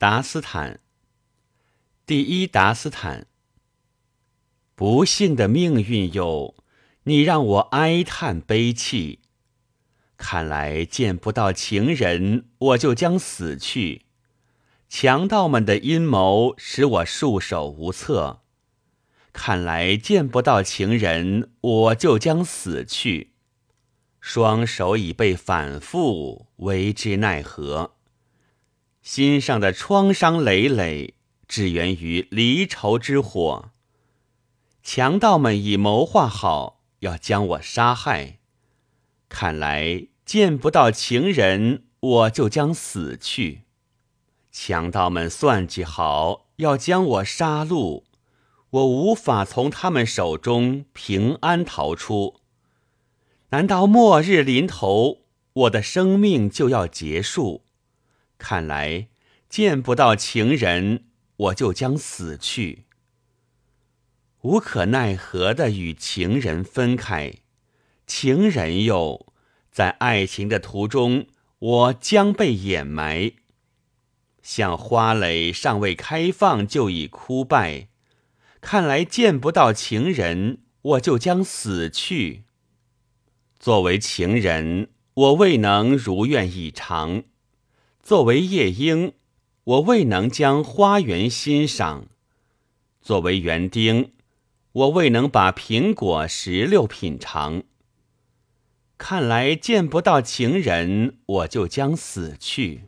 达斯坦，第一达斯坦。不幸的命运哟，你让我哀叹悲泣。看来见不到情人，我就将死去。强盗们的阴谋使我束手无策。看来见不到情人，我就将死去。双手已被反复，为之奈何？心上的创伤累累，只源于离愁之火。强盗们已谋划好要将我杀害，看来见不到情人，我就将死去。强盗们算计好要将我杀戮，我无法从他们手中平安逃出。难道末日临头，我的生命就要结束？看来见不到情人，我就将死去。无可奈何的与情人分开，情人又在爱情的途中，我将被掩埋。像花蕾尚未开放就已枯败，看来见不到情人，我就将死去。作为情人，我未能如愿以偿。作为夜莺，我未能将花园欣赏；作为园丁，我未能把苹果、石榴品尝。看来见不到情人，我就将死去。